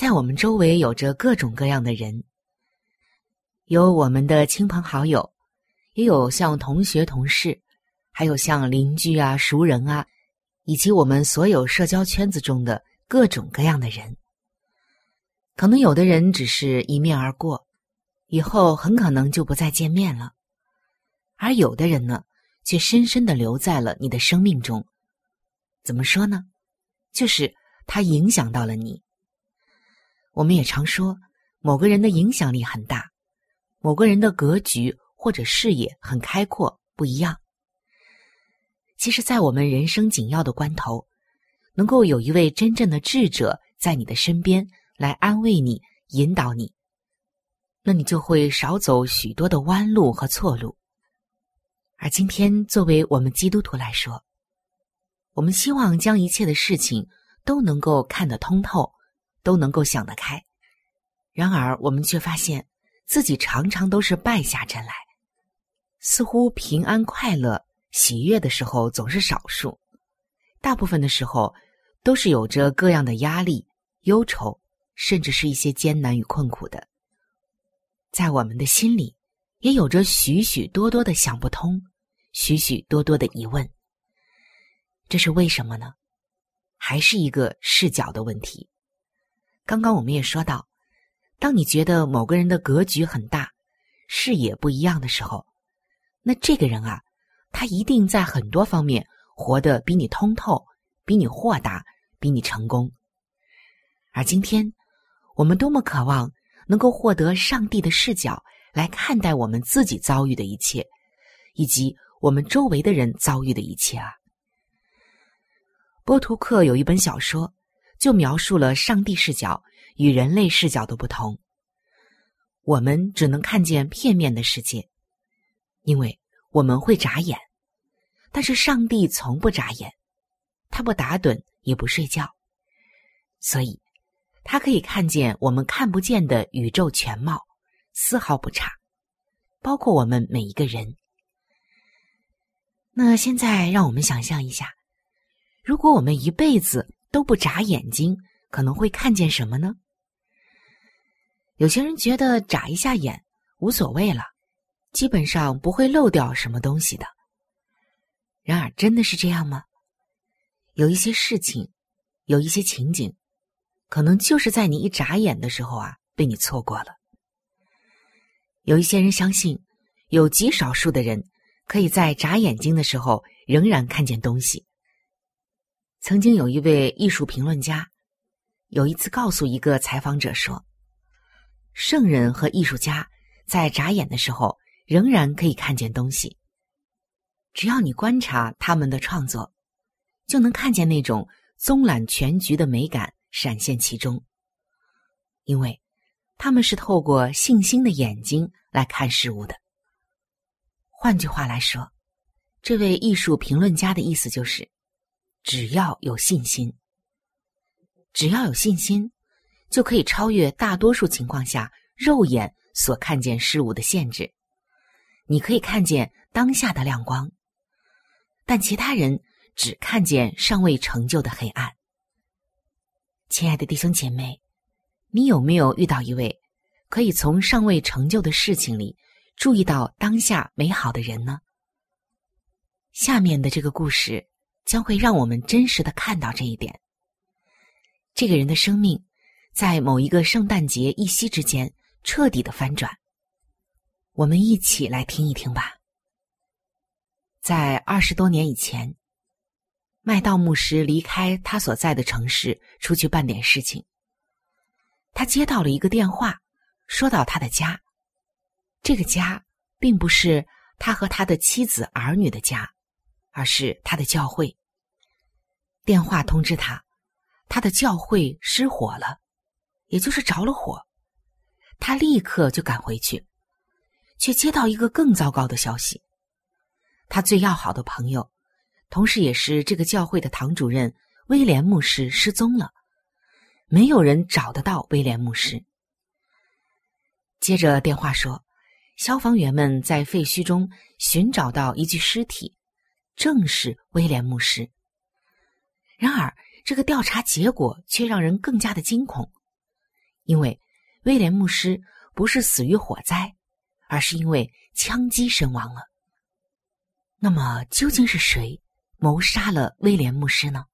在我们周围有着各种各样的人，有我们的亲朋好友，也有像同学、同事，还有像邻居啊、熟人啊，以及我们所有社交圈子中的各种各样的人。可能有的人只是一面而过，以后很可能就不再见面了；而有的人呢，却深深的留在了你的生命中。怎么说呢？就是他影响到了你。我们也常说，某个人的影响力很大，某个人的格局或者视野很开阔，不一样。其实，在我们人生紧要的关头，能够有一位真正的智者在你的身边来安慰你、引导你，那你就会少走许多的弯路和错路。而今天，作为我们基督徒来说，我们希望将一切的事情都能够看得通透。都能够想得开，然而我们却发现自己常常都是败下阵来，似乎平安、快乐、喜悦的时候总是少数，大部分的时候都是有着各样的压力、忧愁，甚至是一些艰难与困苦的。在我们的心里，也有着许许多多的想不通，许许多多的疑问。这是为什么呢？还是一个视角的问题。刚刚我们也说到，当你觉得某个人的格局很大，视野不一样的时候，那这个人啊，他一定在很多方面活得比你通透，比你豁达，比你成功。而今天，我们多么渴望能够获得上帝的视角来看待我们自己遭遇的一切，以及我们周围的人遭遇的一切啊！波图克有一本小说。就描述了上帝视角与人类视角的不同。我们只能看见片面的世界，因为我们会眨眼，但是上帝从不眨眼，他不打盹也不睡觉，所以他可以看见我们看不见的宇宙全貌，丝毫不差，包括我们每一个人。那现在让我们想象一下，如果我们一辈子。都不眨眼睛，可能会看见什么呢？有些人觉得眨一下眼无所谓了，基本上不会漏掉什么东西的。然而，真的是这样吗？有一些事情，有一些情景，可能就是在你一眨眼的时候啊，被你错过了。有一些人相信，有极少数的人可以在眨眼睛的时候仍然看见东西。曾经有一位艺术评论家，有一次告诉一个采访者说：“圣人和艺术家在眨眼的时候仍然可以看见东西。只要你观察他们的创作，就能看见那种综览全局的美感闪现其中。因为他们是透过信心的眼睛来看事物的。换句话来说，这位艺术评论家的意思就是。”只要有信心，只要有信心，就可以超越大多数情况下肉眼所看见事物的限制。你可以看见当下的亮光，但其他人只看见尚未成就的黑暗。亲爱的弟兄姐妹，你有没有遇到一位可以从尚未成就的事情里注意到当下美好的人呢？下面的这个故事将会让我们真实的看到这一点。这个人的生命在某一个圣诞节一夕之间彻底的翻转。我们一起来听一听吧。在二十多年以前，麦道牧师离开他所在的城市，出去办点事情。他接到了一个电话，说到他的家。这个家并不是他和他的妻子儿女的家，而是他的教会。电话通知他，他的教会失火了，也就是着了火。他立刻就赶回去。却接到一个更糟糕的消息：他最要好的朋友，同时也是这个教会的堂主任威廉牧师失踪了，没有人找得到威廉牧师。接着电话说，消防员们在废墟中寻找到一具尸体，正是威廉牧师。然而，这个调查结果却让人更加的惊恐，因为威廉牧师不是死于火灾。而是因为枪击身亡了。那么，究竟是谁谋杀了威廉牧师呢？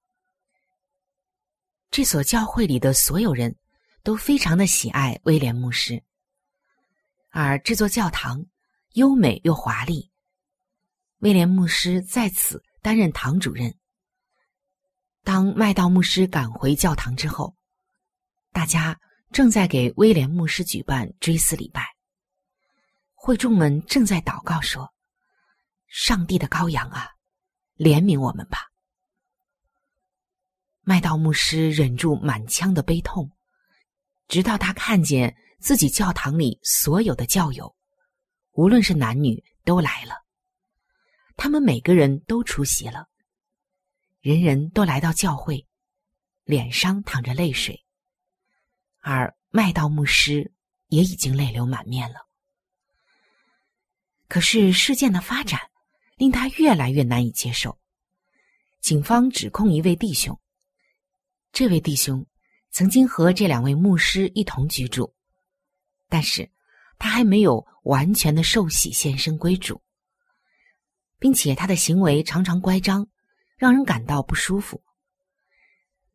这所教会里的所有人都非常的喜爱威廉牧师，而这座教堂优美又华丽。威廉牧师在此担任堂主任。当麦道牧师赶回教堂之后，大家正在给威廉牧师举办追思礼拜。会众们正在祷告说：“上帝的羔羊啊，怜悯我们吧！”麦道牧师忍住满腔的悲痛，直到他看见自己教堂里所有的教友，无论是男女，都来了。他们每个人都出席了，人人都来到教会，脸上淌着泪水，而麦道牧师也已经泪流满面了。可是事件的发展令他越来越难以接受。警方指控一位弟兄，这位弟兄曾经和这两位牧师一同居住，但是他还没有完全的受洗献身归主，并且他的行为常常乖张，让人感到不舒服。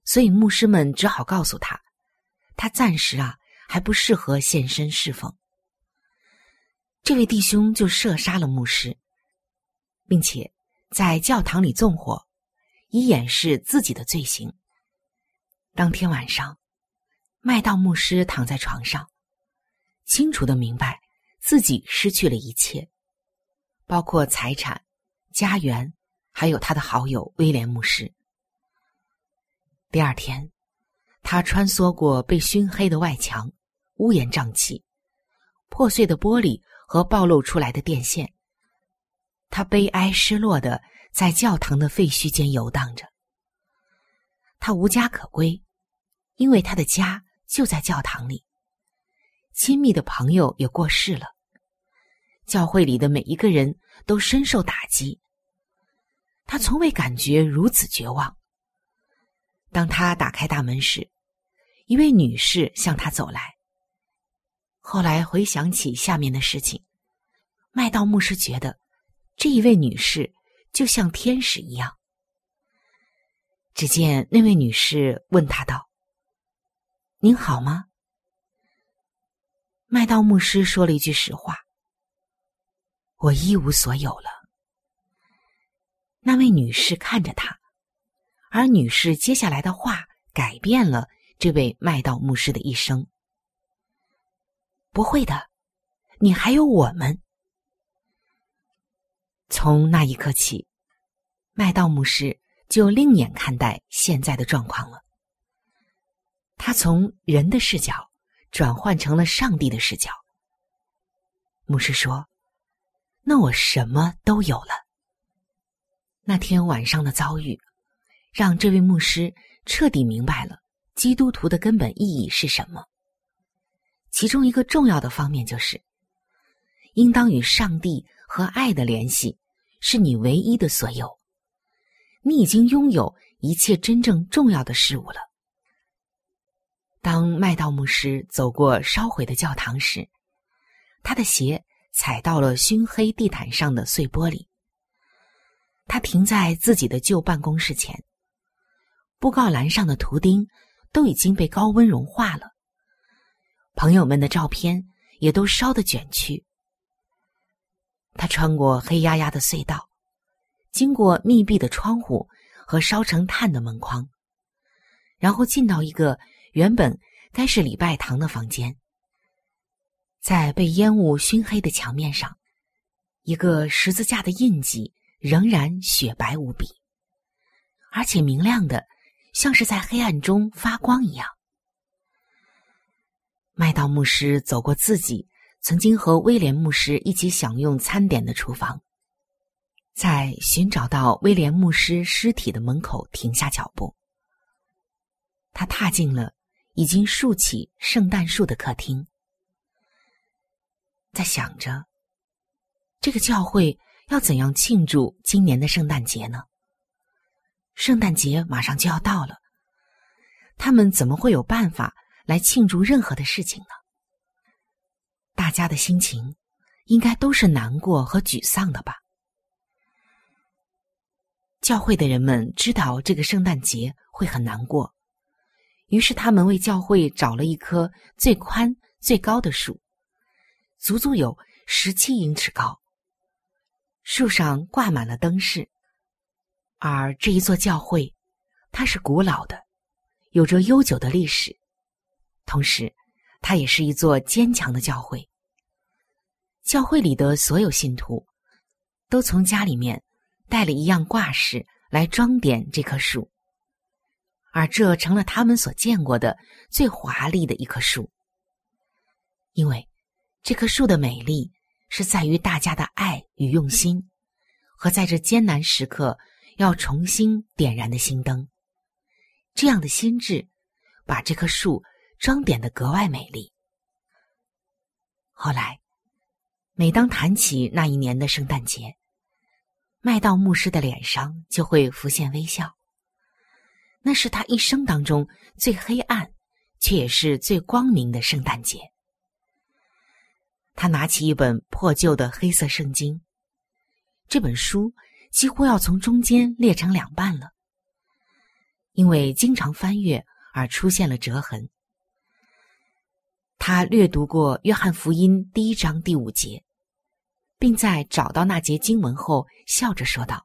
所以牧师们只好告诉他，他暂时啊还不适合献身侍奉。这位弟兄就射杀了牧师，并且在教堂里纵火，以掩饰自己的罪行。当天晚上，麦道牧师躺在床上，清楚的明白自己失去了一切，包括财产、家园，还有他的好友威廉牧师。第二天，他穿梭过被熏黑的外墙，乌烟瘴气，破碎的玻璃。和暴露出来的电线，他悲哀失落的在教堂的废墟间游荡着。他无家可归，因为他的家就在教堂里。亲密的朋友也过世了，教会里的每一个人都深受打击。他从未感觉如此绝望。当他打开大门时，一位女士向他走来。后来回想起下面的事情，麦道牧师觉得这一位女士就像天使一样。只见那位女士问他道：“您好吗？”麦道牧师说了一句实话：“我一无所有了。”那位女士看着他，而女士接下来的话改变了这位麦道牧师的一生。不会的，你还有我们。从那一刻起，麦道牧师就另眼看待现在的状况了。他从人的视角转换成了上帝的视角。牧师说：“那我什么都有了。”那天晚上的遭遇，让这位牧师彻底明白了基督徒的根本意义是什么？其中一个重要的方面就是，应当与上帝和爱的联系是你唯一的所有。你已经拥有一切真正重要的事物了。当麦道牧师走过烧毁的教堂时，他的鞋踩到了熏黑地毯上的碎玻璃。他停在自己的旧办公室前，布告栏上的图钉都已经被高温融化了，朋友们的照片也都烧得卷曲。他穿过黑压压的隧道。经过密闭的窗户和烧成炭的门框，然后进到一个原本该是礼拜堂的房间。在被烟雾熏黑的墙面上，一个十字架的印记仍然雪白无比，而且明亮的，像是在黑暗中发光一样。麦道牧师走过自己曾经和威廉牧师一起享用餐点的厨房。在寻找到威廉牧师尸体的门口停下脚步，他踏进了已经竖起圣诞树的客厅，在想着这个教会要怎样庆祝今年的圣诞节呢？圣诞节马上就要到了，他们怎么会有办法来庆祝任何的事情呢？大家的心情应该都是难过和沮丧的吧。教会的人们知道这个圣诞节会很难过，于是他们为教会找了一棵最宽、最高的树，足足有十七英尺高。树上挂满了灯饰，而这一座教会，它是古老的，有着悠久的历史，同时，它也是一座坚强的教会。教会里的所有信徒，都从家里面。带了一样挂饰来装点这棵树，而这成了他们所见过的最华丽的一棵树。因为这棵树的美丽是在于大家的爱与用心，和在这艰难时刻要重新点燃的心灯。这样的心智，把这棵树装点的格外美丽。后来，每当谈起那一年的圣诞节，麦道牧师的脸上就会浮现微笑。那是他一生当中最黑暗，却也是最光明的圣诞节。他拿起一本破旧的黑色圣经，这本书几乎要从中间裂成两半了，因为经常翻阅而出现了折痕。他略读过《约翰福音》第一章第五节。并在找到那节经文后，笑着说道：“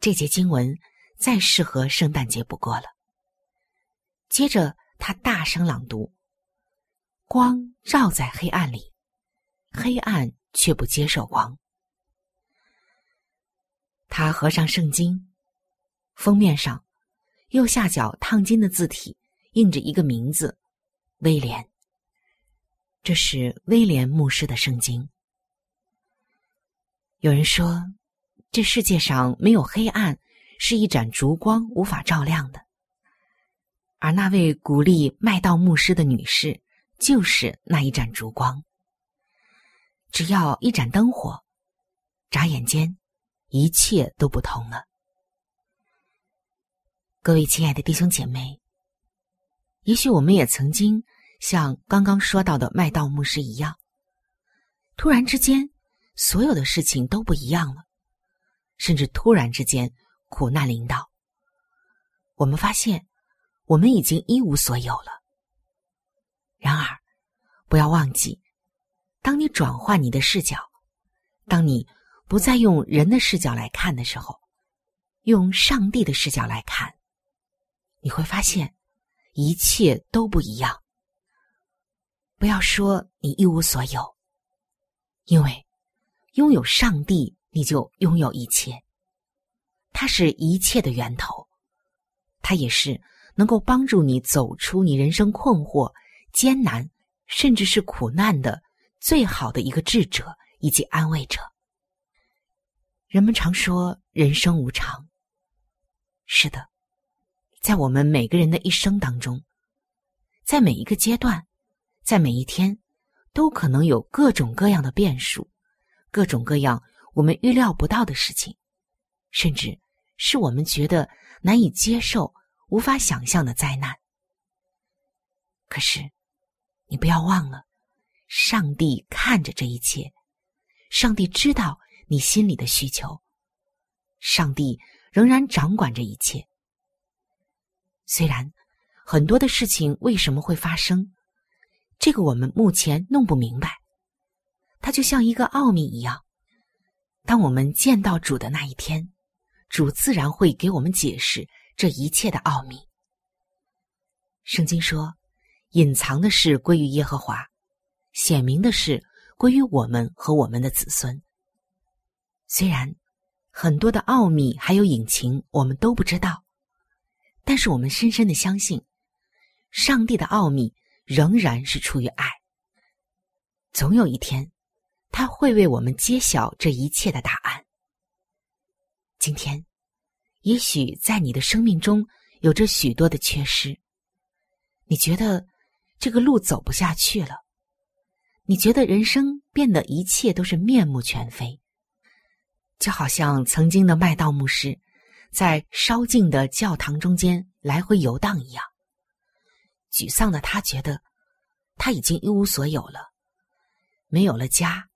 这节经文再适合圣诞节不过了。”接着，他大声朗读：“光照在黑暗里，黑暗却不接受光。”他合上圣经，封面上右下角烫金的字体印着一个名字：威廉。这是威廉牧师的圣经。有人说，这世界上没有黑暗，是一盏烛光无法照亮的。而那位鼓励麦道牧师的女士，就是那一盏烛光。只要一盏灯火，眨眼间，一切都不同了。各位亲爱的弟兄姐妹，也许我们也曾经像刚刚说到的麦道牧师一样，突然之间。所有的事情都不一样了，甚至突然之间苦难临到，我们发现我们已经一无所有了。然而，不要忘记，当你转换你的视角，当你不再用人的视角来看的时候，用上帝的视角来看，你会发现一切都不一样。不要说你一无所有，因为。拥有上帝，你就拥有一切。它是一切的源头，它也是能够帮助你走出你人生困惑、艰难，甚至是苦难的最好的一个智者以及安慰者。人们常说人生无常，是的，在我们每个人的一生当中，在每一个阶段，在每一天，都可能有各种各样的变数，各种各样我们预料不到的事情，甚至是我们觉得难以接受、无法想象的灾难。可是，你不要忘了，上帝看着这一切，上帝知道你心里的需求，上帝仍然掌管着一切。虽然很多的事情为什么会发生，这个我们目前弄不明白，它就像一个奥秘一样。当我们见到主的那一天，主自然会给我们解释这一切的奥秘。圣经说。隐藏的事归于耶和华，显明的事归于我们和我们的子孙。虽然很多的奥秘还有隐情我们都不知道，但是我们深深的相信，上帝的奥秘仍然是出于爱。总有一天，他会为我们揭晓这一切的答案。今天，也许在你的生命中有着许多的缺失，你觉得？这个路走不下去了，你觉得人生变得一切都是面目全非，就好像曾经的麦道牧师在烧尽的教堂中间来回游荡一样。沮丧的他觉得他已经一无所有了，没有了家，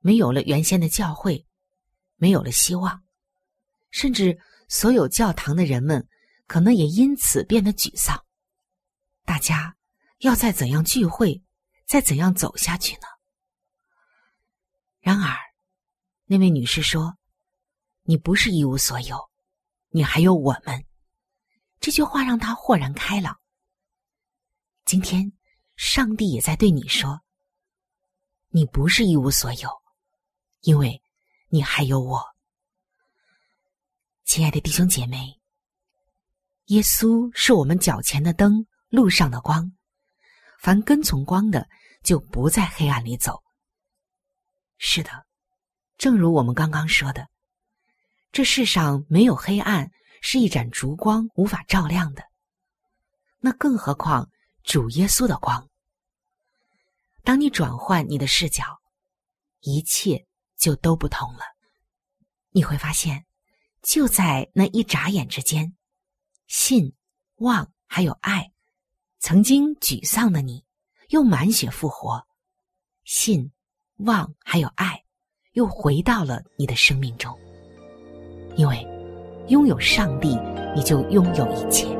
没有了原先的教会，没有了希望，甚至所有教堂的人们可能也因此变得沮丧。大家。要再怎样聚会，再怎样走下去呢？然而，那位女士说：“你不是一无所有，你还有我们。”这句话让她豁然开朗。今天，上帝也在对你说：“你不是一无所有，因为你还有我。”亲爱的弟兄姐妹，耶稣是我们脚前的灯，路上的光。凡跟从光的，就不在黑暗里走。是的，正如我们刚刚说的，这世上没有黑暗，是一盏烛光无法照亮的。那更何况主耶稣的光？当你转换你的视角，一切就都不同了。你会发现，就在那一眨眼之间，信、望还有爱。曾经沮丧的你，又满血复活，信、望还有爱，又回到了你的生命中。因为拥有上帝，你就拥有一切。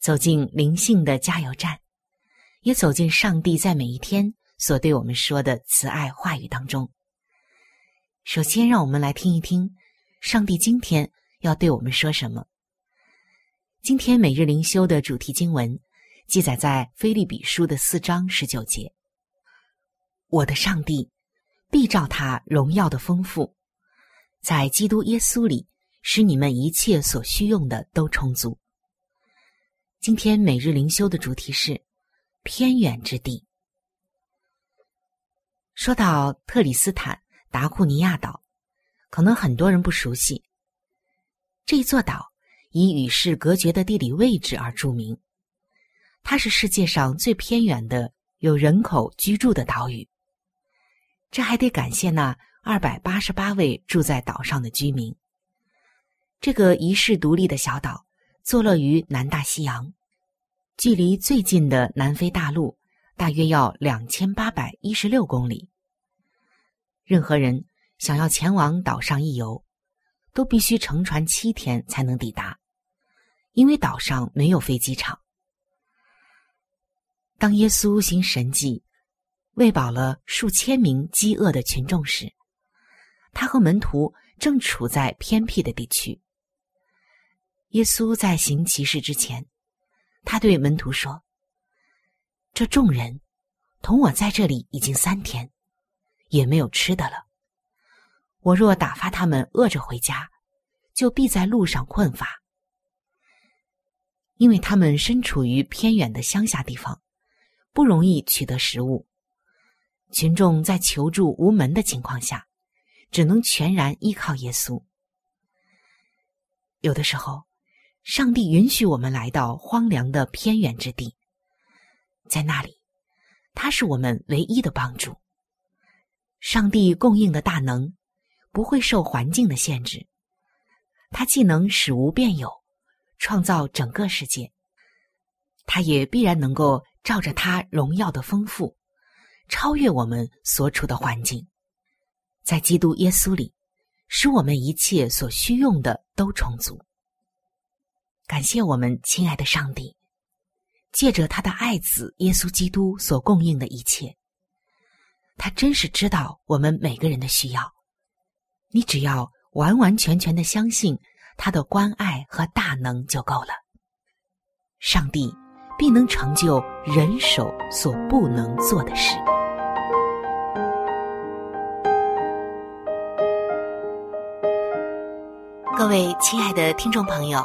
走进灵性的加油站，也走进上帝在每一天所对我们说的慈爱话语当中。首先，让我们来听一听上帝今天要对我们说什么。今天每日灵修的主题经文记载在《菲利比书》的四章十九节：“我的上帝。”必照他荣耀的丰富，在基督耶稣里，使你们一切所需用的都充足。今天每日灵修的主题是偏远之地。说到特里斯坦达库尼亚岛，可能很多人不熟悉。这座岛以与世隔绝的地理位置而著名，它是世界上最偏远的有人口居住的岛屿。这还得感谢那二百八十八位住在岛上的居民。这个遗世独立的小岛坐落于南大西洋，距离最近的南非大陆大约要两千八百一十六公里。任何人想要前往岛上一游，都必须乘船七天才能抵达，因为岛上没有飞机场。当耶稣行神迹。喂饱了数千名饥饿的群众时，他和门徒正处在偏僻的地区。耶稣在行其事之前，他对门徒说：“这众人同我在这里已经三天，也没有吃的了。我若打发他们饿着回家，就必在路上困乏，因为他们身处于偏远的乡下地方，不容易取得食物。”群众在求助无门的情况下，只能全然依靠耶稣。有的时候，上帝允许我们来到荒凉的偏远之地，在那里，他是我们唯一的帮助。上帝供应的大能不会受环境的限制，他既能使无变有，创造整个世界，他也必然能够照着他荣耀的丰富。超越我们所处的环境，在基督耶稣里，使我们一切所需用的都充足。感谢我们亲爱的上帝，借着他的爱子耶稣基督所供应的一切，他真是知道我们每个人的需要。你只要完完全全的相信他的关爱和大能就够了。上帝必能成就人手所不能做的事。各位亲爱的听众朋友，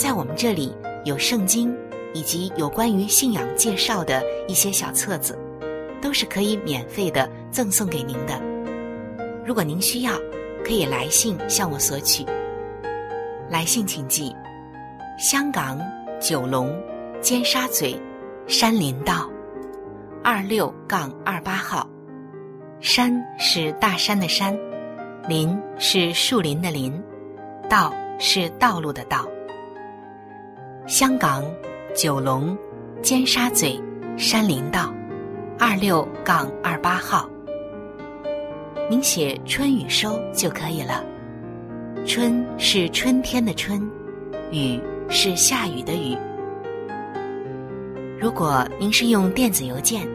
在我们这里有圣经，以及有关于信仰介绍的一些小册子，都是可以免费的赠送给您的。如果您需要，可以来信向我索取。来信请寄：香港九龙尖沙咀山林道二六杠二八号。山是大山的山。林是树林的林，道是道路的道。香港九龙尖沙咀山林道二六杠二八号，您写“春雨收”就可以了。春是春天的春，雨是下雨的雨。如果您是用电子邮件，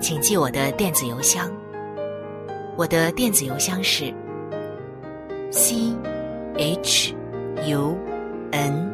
请记我的电子邮箱。我的电子邮箱是 c h u n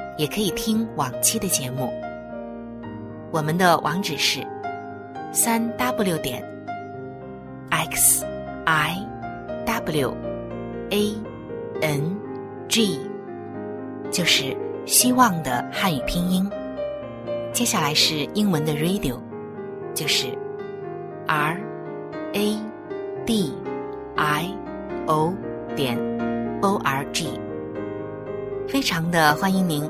也可以听往期的节目。我们的网址是三 w 点 x i w a n g，就是希望的汉语拼音。接下来是英文的 radio，就是 r。a d i o 点 o r g，非常的欢迎您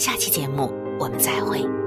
下期节目我们再会。